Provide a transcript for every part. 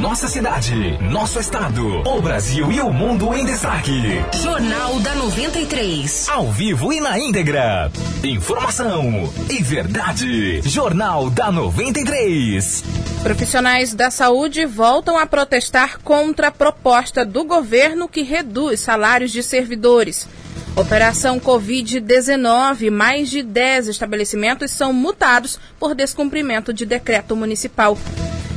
Nossa cidade, nosso estado, o Brasil e o mundo em destaque. Jornal da 93. Ao vivo e na íntegra. Informação e verdade. Jornal da 93. Profissionais da saúde voltam a protestar contra a proposta do governo que reduz salários de servidores. Operação Covid-19, mais de 10 estabelecimentos são multados por descumprimento de decreto municipal.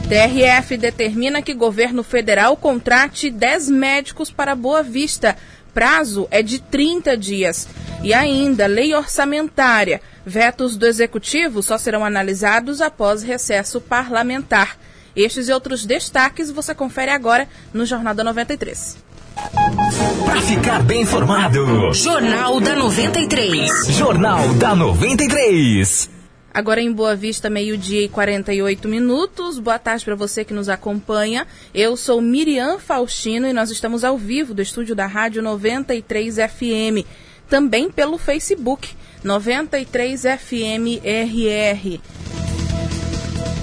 TRF determina que governo federal contrate 10 médicos para Boa Vista. Prazo é de 30 dias. E ainda, lei orçamentária. Vetos do executivo só serão analisados após recesso parlamentar. Estes e outros destaques você confere agora no Jornal da 93. Para ficar bem informado. Jornal da 93. Jornal da 93. Agora em Boa Vista, meio-dia e 48 minutos. Boa tarde para você que nos acompanha. Eu sou Miriam Faustino e nós estamos ao vivo do estúdio da Rádio 93 FM. Também pelo Facebook 93 FM RR.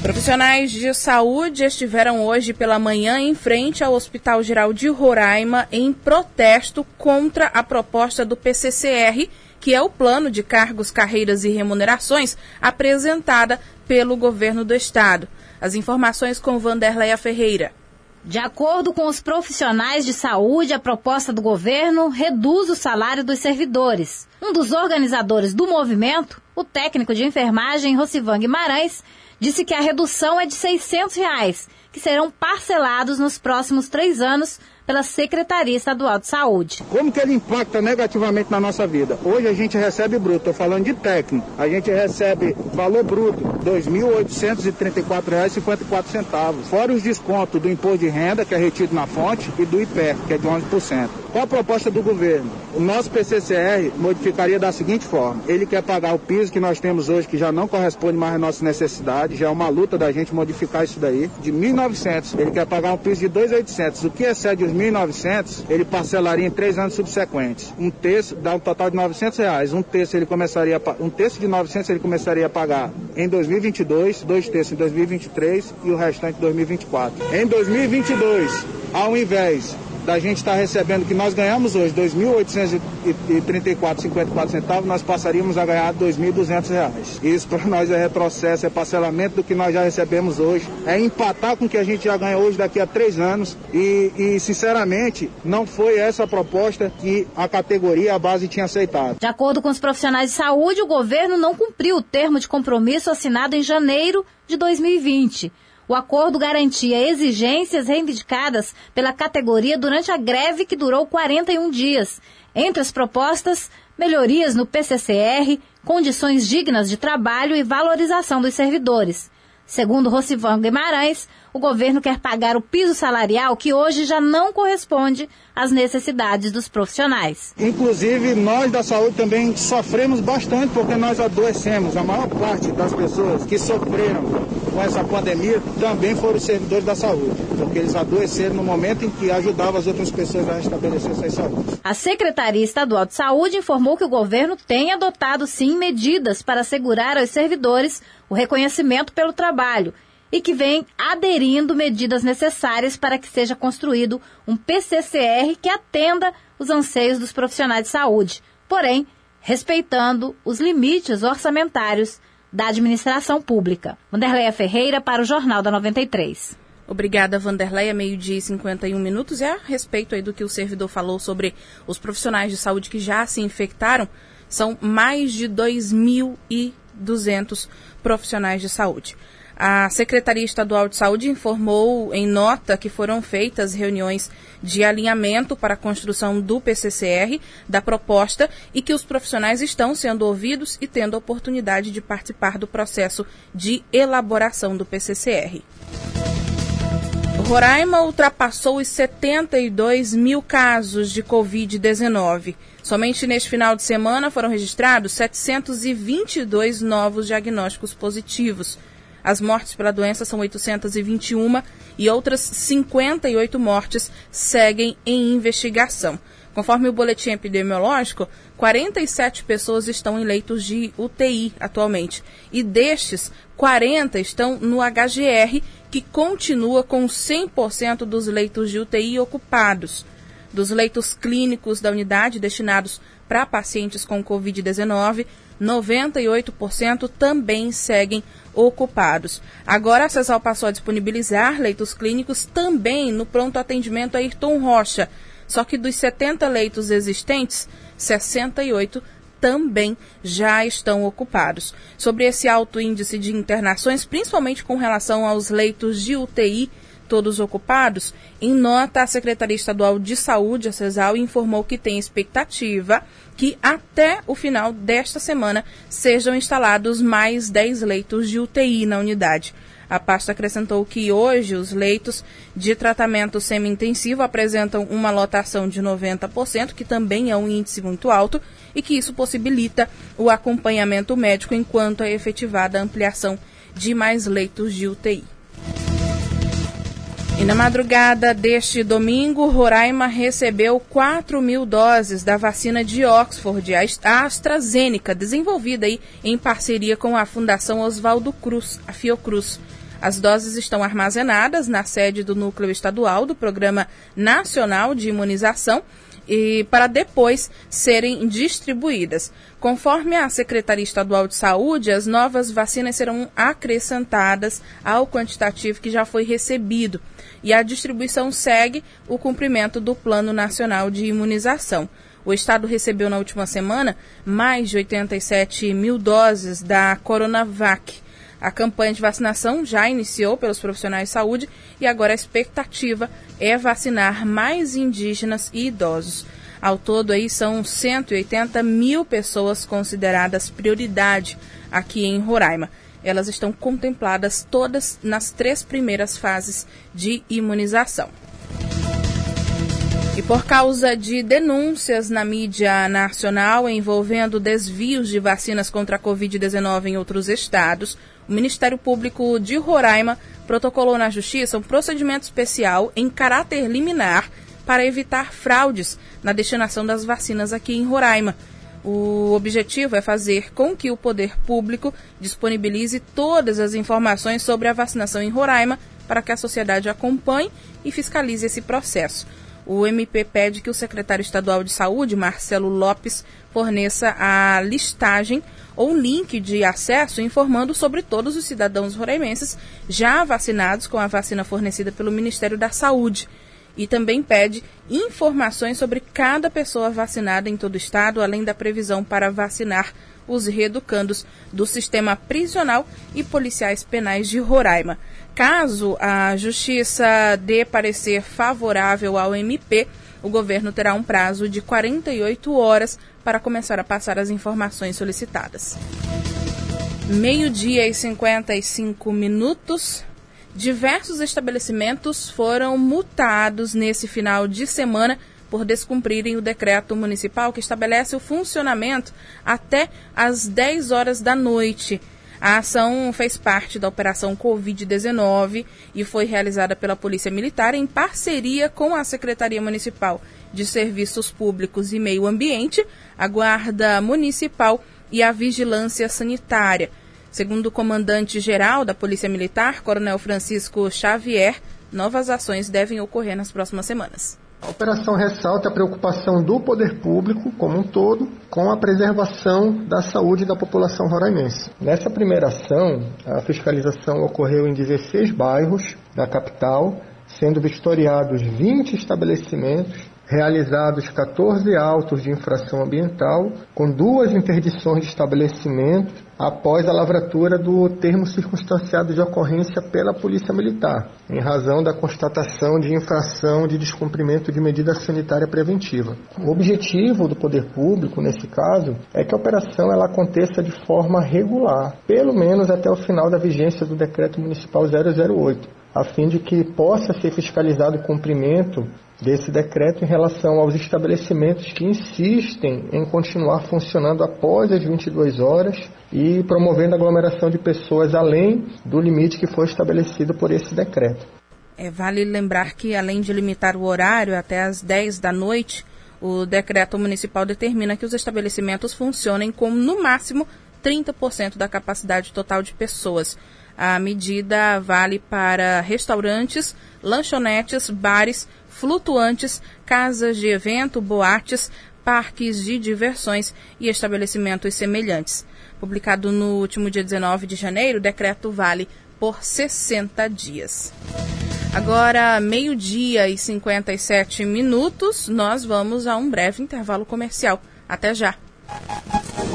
Profissionais de saúde estiveram hoje pela manhã em frente ao Hospital Geral de Roraima em protesto contra a proposta do PCCR, que é o plano de cargos, carreiras e remunerações apresentada pelo governo do estado. As informações com Vanderleia Ferreira. De acordo com os profissionais de saúde, a proposta do governo reduz o salário dos servidores. Um dos organizadores do movimento, o técnico de enfermagem Rocivang Guimarães, disse que a redução é de 600 reais, que serão parcelados nos próximos três anos pela Secretaria Estadual de Saúde. Como que ele impacta negativamente na nossa vida? Hoje a gente recebe bruto, estou falando de técnico, a gente recebe valor bruto R$ 2.834,54, fora os descontos do imposto de renda, que é retido na fonte, e do IPER, que é de 11%. Qual a proposta do governo? O nosso PCCR modificaria da seguinte forma: ele quer pagar o piso que nós temos hoje, que já não corresponde mais às nossas necessidades, já é uma luta da gente modificar isso daí, de 1.900. Ele quer pagar um piso de 2.800. O que excede os 1.900, ele parcelaria em três anos subsequentes. Um terço dá um total de 900 reais. Um terço ele começaria, um terço de 900 ele começaria a pagar em 2022, dois terços em 2023 e o restante em 2024. Em 2022, ao invés da gente estar tá recebendo que nós ganhamos hoje R$ 2.834,54 centavos, nós passaríamos a ganhar R$ 2.200. Isso para nós é retrocesso, é parcelamento do que nós já recebemos hoje, é empatar com o que a gente já ganha hoje daqui a três anos e, e sinceramente, não foi essa a proposta que a categoria, a base tinha aceitado. De acordo com os profissionais de saúde, o governo não cumpriu o termo de compromisso assinado em janeiro de 2020. O acordo garantia exigências reivindicadas pela categoria durante a greve que durou 41 dias. Entre as propostas, melhorias no PCCR, condições dignas de trabalho e valorização dos servidores. Segundo Rocivan Guimarães, o governo quer pagar o piso salarial que hoje já não corresponde às necessidades dos profissionais. Inclusive, nós da saúde também sofremos bastante porque nós adoecemos. A maior parte das pessoas que sofreram com essa pandemia também foram servidores da saúde, porque eles adoeceram no momento em que ajudavam as outras pessoas a estabelecer suas saúde. A Secretaria Estadual de Saúde informou que o governo tem adotado sim medidas para assegurar aos servidores o reconhecimento pelo trabalho e que vem aderindo medidas necessárias para que seja construído um PCCR que atenda os anseios dos profissionais de saúde, porém respeitando os limites orçamentários da administração pública. Vanderleia Ferreira para o Jornal da 93. Obrigada, Vanderleia. Meio-dia e 51 minutos. E a respeito aí do que o servidor falou sobre os profissionais de saúde que já se infectaram, são mais de 2.200 profissionais de saúde. A Secretaria Estadual de Saúde informou em nota que foram feitas reuniões de alinhamento para a construção do PCCR, da proposta, e que os profissionais estão sendo ouvidos e tendo a oportunidade de participar do processo de elaboração do PCCR. Roraima ultrapassou os 72 mil casos de Covid-19. Somente neste final de semana foram registrados 722 novos diagnósticos positivos. As mortes pela doença são 821 e outras 58 mortes seguem em investigação. Conforme o boletim epidemiológico, 47 pessoas estão em leitos de UTI atualmente. E destes, 40 estão no HGR, que continua com 100% dos leitos de UTI ocupados. Dos leitos clínicos da unidade destinados para pacientes com Covid-19, 98% também seguem ocupados. Agora, a CESAL passou a disponibilizar leitos clínicos também no pronto atendimento Ayrton Rocha, só que dos 70 leitos existentes, 68 também já estão ocupados. Sobre esse alto índice de internações, principalmente com relação aos leitos de UTI, todos ocupados, em nota, a Secretaria Estadual de Saúde, a CESAL, informou que tem expectativa que até o final desta semana sejam instalados mais 10 leitos de UTI na unidade. A pasta acrescentou que hoje os leitos de tratamento semi-intensivo apresentam uma lotação de 90%, que também é um índice muito alto, e que isso possibilita o acompanhamento médico enquanto é efetivada a ampliação de mais leitos de UTI. E na madrugada deste domingo, Roraima recebeu 4 mil doses da vacina de Oxford, a AstraZeneca, desenvolvida aí em parceria com a Fundação Oswaldo Cruz, a Fiocruz. As doses estão armazenadas na sede do Núcleo Estadual do Programa Nacional de Imunização e para depois serem distribuídas. Conforme a Secretaria Estadual de Saúde, as novas vacinas serão acrescentadas ao quantitativo que já foi recebido e a distribuição segue o cumprimento do Plano Nacional de Imunização. O Estado recebeu na última semana mais de 87 mil doses da Coronavac. A campanha de vacinação já iniciou pelos profissionais de saúde e agora a expectativa é vacinar mais indígenas e idosos. Ao todo, aí são 180 mil pessoas consideradas prioridade aqui em Roraima. Elas estão contempladas todas nas três primeiras fases de imunização. E por causa de denúncias na mídia nacional envolvendo desvios de vacinas contra a Covid-19 em outros estados, o Ministério Público de Roraima protocolou na Justiça um procedimento especial em caráter liminar para evitar fraudes na destinação das vacinas aqui em Roraima. O objetivo é fazer com que o poder público disponibilize todas as informações sobre a vacinação em Roraima para que a sociedade acompanhe e fiscalize esse processo. O MP pede que o secretário estadual de Saúde, Marcelo Lopes, forneça a listagem ou link de acesso informando sobre todos os cidadãos roraimenses já vacinados com a vacina fornecida pelo Ministério da Saúde e também pede informações sobre cada pessoa vacinada em todo o estado, além da previsão para vacinar os reeducandos do sistema prisional e policiais penais de Roraima. Caso a Justiça dê parecer favorável ao MP, o governo terá um prazo de 48 horas para começar a passar as informações solicitadas. Meio-dia e 55 minutos. Diversos estabelecimentos foram multados nesse final de semana por descumprirem o decreto municipal que estabelece o funcionamento até às 10 horas da noite. A ação fez parte da Operação Covid-19 e foi realizada pela Polícia Militar em parceria com a Secretaria Municipal de Serviços Públicos e Meio Ambiente, a Guarda Municipal e a Vigilância Sanitária. Segundo o comandante-geral da Polícia Militar, Coronel Francisco Xavier, novas ações devem ocorrer nas próximas semanas. A operação ressalta a preocupação do poder público como um todo com a preservação da saúde da população roraimense. Nessa primeira ação, a fiscalização ocorreu em 16 bairros da capital, sendo vistoriados 20 estabelecimentos realizados 14 autos de infração ambiental, com duas interdições de estabelecimento após a lavratura do termo circunstanciado de ocorrência pela Polícia Militar, em razão da constatação de infração de descumprimento de medida sanitária preventiva. O objetivo do poder público, nesse caso, é que a operação ela aconteça de forma regular, pelo menos até o final da vigência do Decreto Municipal 008, a fim de que possa ser fiscalizado o cumprimento desse decreto em relação aos estabelecimentos que insistem em continuar funcionando após as 22 horas e promovendo aglomeração de pessoas além do limite que foi estabelecido por esse decreto. É, vale lembrar que, além de limitar o horário até as 10 da noite, O decreto municipal determina que os estabelecimentos funcionem com, no máximo, 30% da capacidade total de pessoas. A medida vale para restaurantes, lanchonetes, bares, flutuantes, casas de evento, boates, parques de diversões e estabelecimentos semelhantes. Publicado no último dia 19 de janeiro, o decreto vale por 60 dias. Agora, meio-dia e 57 minutos, nós vamos a um breve intervalo comercial. Até já!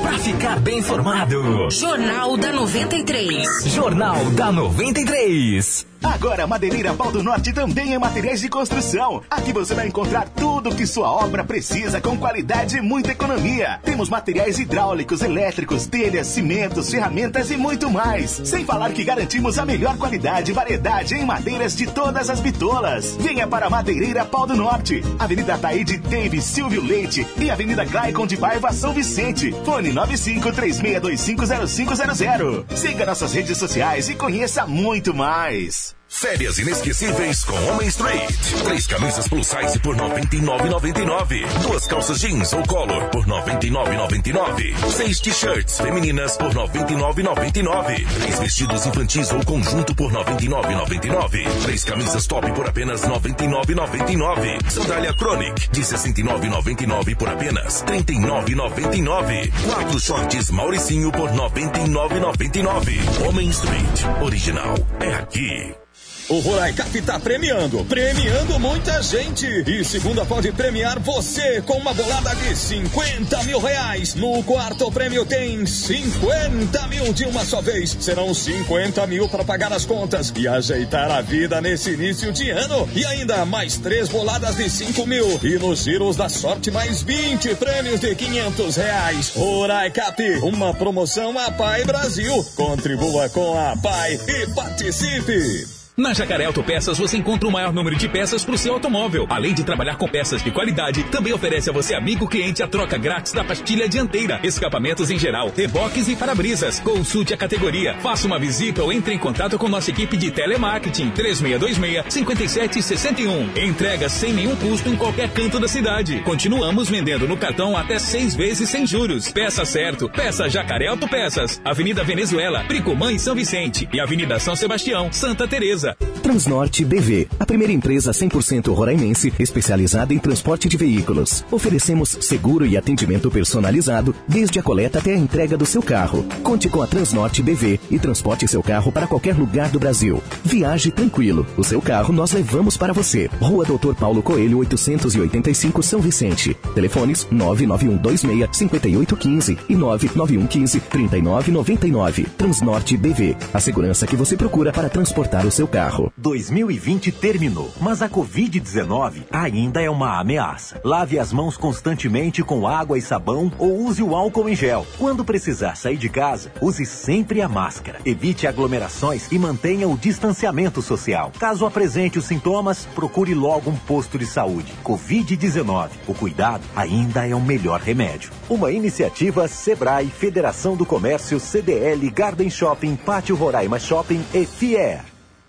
Para ficar bem informado, Jornal da 93. Jornal da 93. Agora, Madeireira Pau do Norte também é materiais de construção. Aqui você vai encontrar tudo que sua obra precisa com qualidade e muita economia. Temos materiais hidráulicos, elétricos, telhas, cimentos, ferramentas e muito mais. Sem falar que garantimos a melhor qualidade e variedade em madeiras de todas as bitolas. Venha para Madeireira Pau do Norte, Avenida Taíde Davis Silvio Leite e Avenida Glaicon de Paiva São Vicente. Fone 9536250500. Siga nossas redes sociais e conheça muito mais. Férias inesquecíveis com Homem Street. Três camisas plus size por 99,99. Duas calças jeans ou color por 99,99. Seis t-shirts femininas por 99,99. Três vestidos infantis ou conjunto por 99,99. Três camisas top por apenas 99,99. Sandália Chronic de 69,99 por apenas 39,99. Quatro shorts Mauricinho por 99,99. Homem Street. Original é aqui. O Roraicap tá premiando, premiando muita gente. E segunda pode premiar você com uma bolada de 50 mil reais. No quarto prêmio tem 50 mil de uma só vez. Serão 50 mil para pagar as contas e ajeitar a vida nesse início de ano. E ainda mais três boladas de 5 mil. E nos giros da sorte mais 20 prêmios de 500 reais. Roraicap, uma promoção a Pai Brasil. Contribua com a Pai e participe. Na Jacaré Autopeças você encontra o maior número de peças para o seu automóvel. Além de trabalhar com peças de qualidade, também oferece a você, amigo cliente, a troca grátis da pastilha dianteira, escapamentos em geral, reboques e para-brisas. Consulte a categoria, faça uma visita ou entre em contato com nossa equipe de telemarketing 3626-5761. Entrega sem nenhum custo em qualquer canto da cidade. Continuamos vendendo no cartão até seis vezes sem juros. Peça certo, peça Jacaré Autopeças. Avenida Venezuela, Bricomã e São Vicente. E Avenida São Sebastião, Santa Teresa. Transnorte BV, a primeira empresa 100% roraimense especializada em transporte de veículos. Oferecemos seguro e atendimento personalizado, desde a coleta até a entrega do seu carro. Conte com a Transnorte BV e transporte seu carro para qualquer lugar do Brasil. Viaje tranquilo. O seu carro nós levamos para você. Rua Doutor Paulo Coelho, 885 São Vicente. Telefones 99126-5815 e 99115-3999. Transnorte BV, a segurança que você procura para transportar o seu carro. 2020 terminou, mas a Covid-19 ainda é uma ameaça. Lave as mãos constantemente com água e sabão ou use o álcool em gel. Quando precisar sair de casa, use sempre a máscara. Evite aglomerações e mantenha o distanciamento social. Caso apresente os sintomas, procure logo um posto de saúde. Covid-19. O cuidado ainda é o melhor remédio. Uma iniciativa Sebrae, Federação do Comércio, CDL, Garden Shopping, Pátio Roraima Shopping e Fier.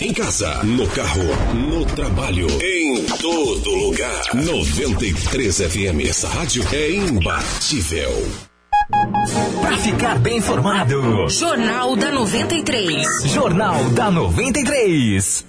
Em casa, no carro, no trabalho, em todo lugar. 93 FM, essa rádio é imbatível. Para ficar bem informado, Jornal da 93. Jornal da 93.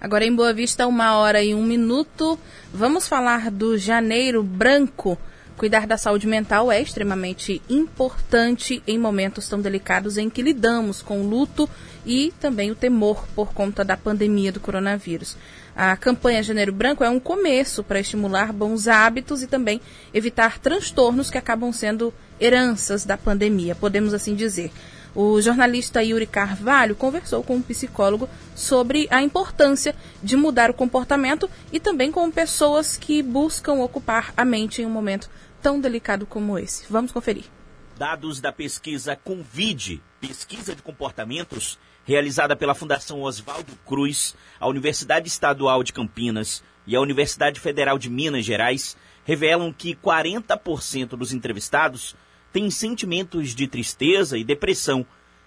Agora em Boa Vista, uma hora e um minuto. Vamos falar do Janeiro Branco. Cuidar da saúde mental é extremamente importante em momentos tão delicados em que lidamos com o luto e também o temor por conta da pandemia do coronavírus. A campanha Janeiro Branco é um começo para estimular bons hábitos e também evitar transtornos que acabam sendo heranças da pandemia, podemos assim dizer. O jornalista Yuri Carvalho conversou com um psicólogo sobre a importância de mudar o comportamento e também com pessoas que buscam ocupar a mente em um momento tão delicado como esse. Vamos conferir. Dados da pesquisa Convide, pesquisa de comportamentos, realizada pela Fundação Oswaldo Cruz, a Universidade Estadual de Campinas e a Universidade Federal de Minas Gerais, revelam que 40% dos entrevistados têm sentimentos de tristeza e depressão.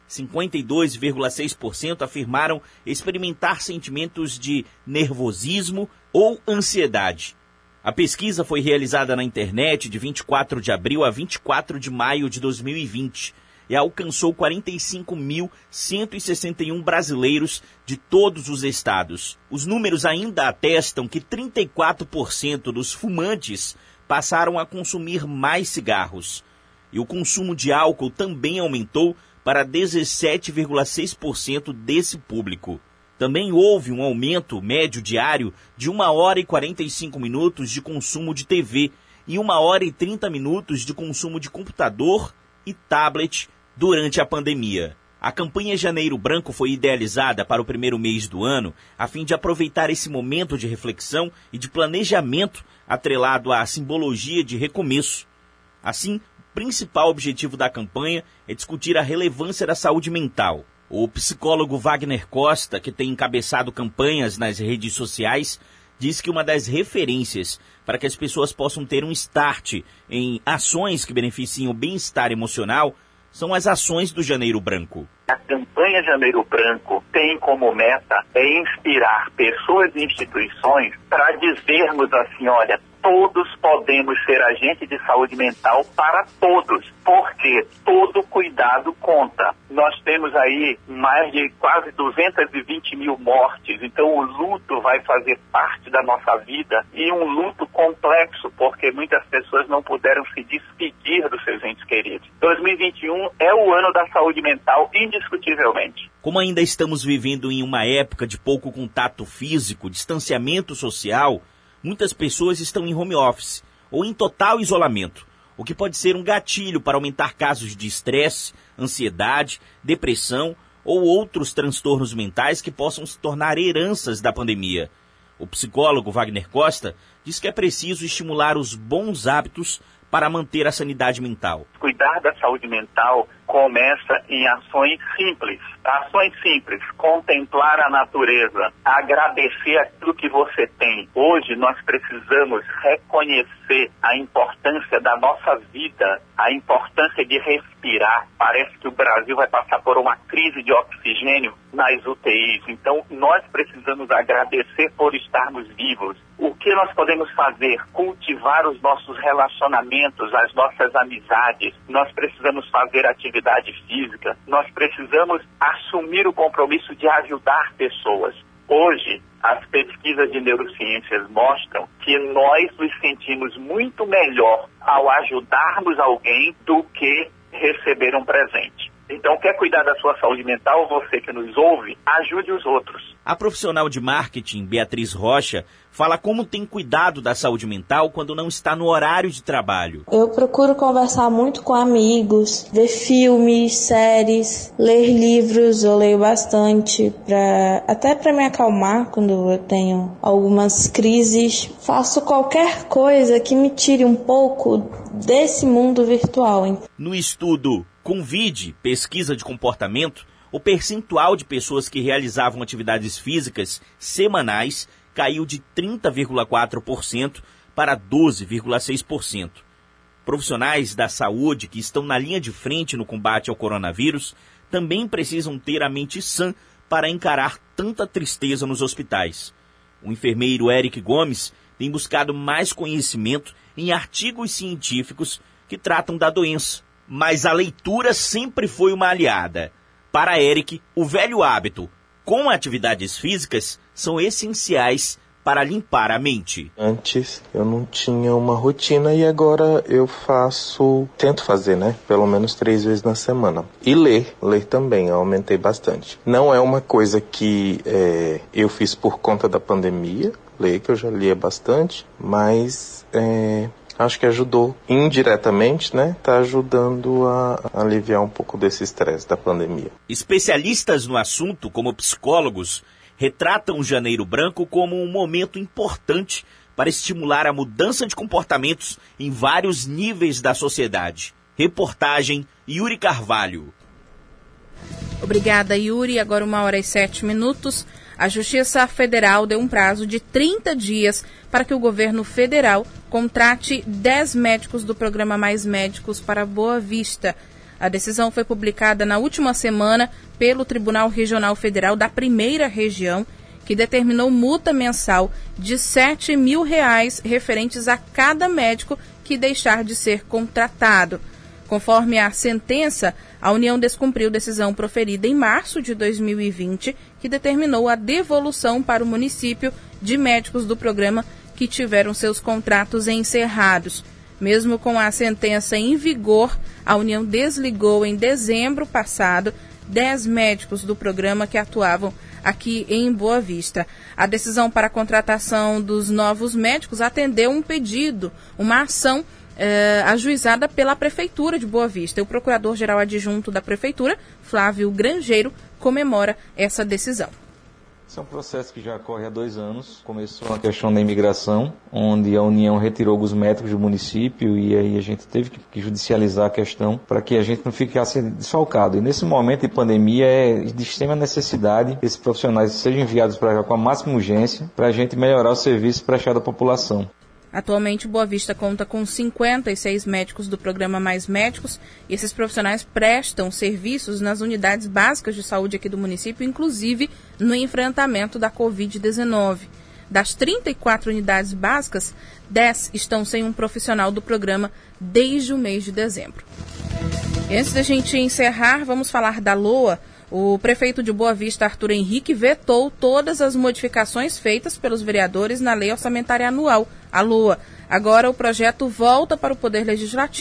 52,6% afirmaram experimentar sentimentos de nervosismo ou ansiedade. A pesquisa foi realizada na internet de 24 de abril a 24 de maio de 2020 e alcançou 45.161 brasileiros de todos os estados. Os números ainda atestam que 34% dos fumantes passaram a consumir mais cigarros. E o consumo de álcool também aumentou para 17,6% desse público. Também houve um aumento médio diário de 1 hora e 45 minutos de consumo de TV e 1 hora e 30 minutos de consumo de computador e tablet durante a pandemia. A campanha Janeiro Branco foi idealizada para o primeiro mês do ano a fim de aproveitar esse momento de reflexão e de planejamento atrelado à simbologia de recomeço. Assim, o principal objetivo da campanha é discutir a relevância da saúde mental, o psicólogo Wagner Costa, que tem encabeçado campanhas nas redes sociais, diz que uma das referências para que as pessoas possam ter um start em ações que beneficiem o bem-estar emocional são as ações do Janeiro Branco. A campanha Janeiro Branco tem como meta é inspirar pessoas e instituições para dizermos assim, olha, todos podemos ser agente de saúde mental para todos, porque todo cuidado conta. Nós temos aí mais de quase 220 mil mortes, então o luto vai fazer parte da nossa vida e um luto complexo, porque muitas pessoas não puderam se despedir dos seus entes queridos. 2021 é o ano da saúde mental, indiscutivelmente. Como ainda estamos vivendo em uma época de pouco contato físico, distanciamento social, muitas pessoas estão em home office ou em total isolamento, o que pode ser um gatilho para aumentar casos de estresse, ansiedade, depressão ou outros transtornos mentais que possam se tornar heranças da pandemia. O psicólogo Wagner Costa diz que é preciso estimular os bons hábitos para manter a sanidade mental. Cuidar da saúde mental começa em ações simples. Ações simples, contemplar a natureza, agradecer aquilo que você tem. Hoje nós precisamos reconhecer a importância da nossa vida, a importância de respirar. Parece que o Brasil vai passar por uma crise de oxigênio nas UTIs. Então nós precisamos agradecer por estarmos vivos. O que nós podemos fazer? Cultivar os nossos relacionamentos, as nossas amizades. Nós precisamos fazer atividades atividade física, nós precisamos assumir o compromisso de ajudar pessoas. Hoje, as pesquisas de neurociências mostram que nós nos sentimos muito melhor ao ajudarmos alguém do que receber um presente. Então, quer cuidar da sua saúde mental? Você que nos ouve, ajude os outros. A profissional de marketing, Beatriz Rocha, fala como tem cuidado da saúde mental quando não está no horário de trabalho. Eu procuro conversar muito com amigos, ver filmes, séries, ler livros, eu leio bastante, pra, até para me acalmar quando eu tenho algumas crises. Faço qualquer coisa que me tire um pouco desse mundo virtual. No estudo Convide pesquisa de comportamento, o percentual de pessoas que realizavam atividades físicas semanais caiu de 30,4% para 12,6%. Profissionais da saúde que estão na linha de frente no combate ao coronavírus também precisam ter a mente sã para encarar tanta tristeza nos hospitais. O enfermeiro Eric Gomes tem buscado mais conhecimento em artigos científicos que tratam da doença mas a leitura sempre foi uma aliada. Para Eric, o velho hábito com atividades físicas são essenciais para limpar a mente. Antes eu não tinha uma rotina e agora eu faço, tento fazer, né? Pelo menos três vezes na semana. E ler, ler também, eu aumentei bastante. Não é uma coisa que é, eu fiz por conta da pandemia, ler que eu já lia bastante, mas é, acho que ajudou indiretamente, né? Está ajudando a aliviar um pouco desse estresse da pandemia. Especialistas no assunto, como psicólogos, retratam o Janeiro Branco como um momento importante para estimular a mudança de comportamentos em vários níveis da sociedade. Reportagem Yuri Carvalho. Obrigada, Yuri. Agora uma hora e sete minutos. A Justiça Federal deu um prazo de 30 dias para que o governo federal contrate 10 médicos do programa Mais Médicos para Boa Vista. A decisão foi publicada na última semana pelo Tribunal Regional Federal da Primeira Região, que determinou multa mensal de 7 mil reais referentes a cada médico que deixar de ser contratado. Conforme a sentença, a União descumpriu decisão proferida em março de 2020, que determinou a devolução para o município de médicos do programa que tiveram seus contratos encerrados. Mesmo com a sentença em vigor, a União desligou em dezembro passado 10 médicos do programa que atuavam aqui em Boa Vista. A decisão para a contratação dos novos médicos atendeu um pedido, uma ação eh, ajuizada pela Prefeitura de Boa Vista. O Procurador-Geral Adjunto da Prefeitura, Flávio Grangeiro, comemora essa decisão. Esse é um processo que já ocorre há dois anos. Começou a questão da imigração, onde a União retirou alguns médicos do município e aí a gente teve que judicializar a questão para que a gente não ficasse desfalcado. E nesse momento de pandemia é de extrema necessidade que esses profissionais sejam enviados para cá com a máxima urgência para a gente melhorar o serviço prestado à população. Atualmente, Boa Vista conta com 56 médicos do programa Mais Médicos e esses profissionais prestam serviços nas unidades básicas de saúde aqui do município, inclusive no enfrentamento da Covid-19. Das 34 unidades básicas, 10 estão sem um profissional do programa desde o mês de dezembro. Antes da gente encerrar, vamos falar da LOA. O prefeito de Boa Vista, Arthur Henrique, vetou todas as modificações feitas pelos vereadores na Lei Orçamentária Anual, a LOA. Agora o projeto volta para o Poder Legislativo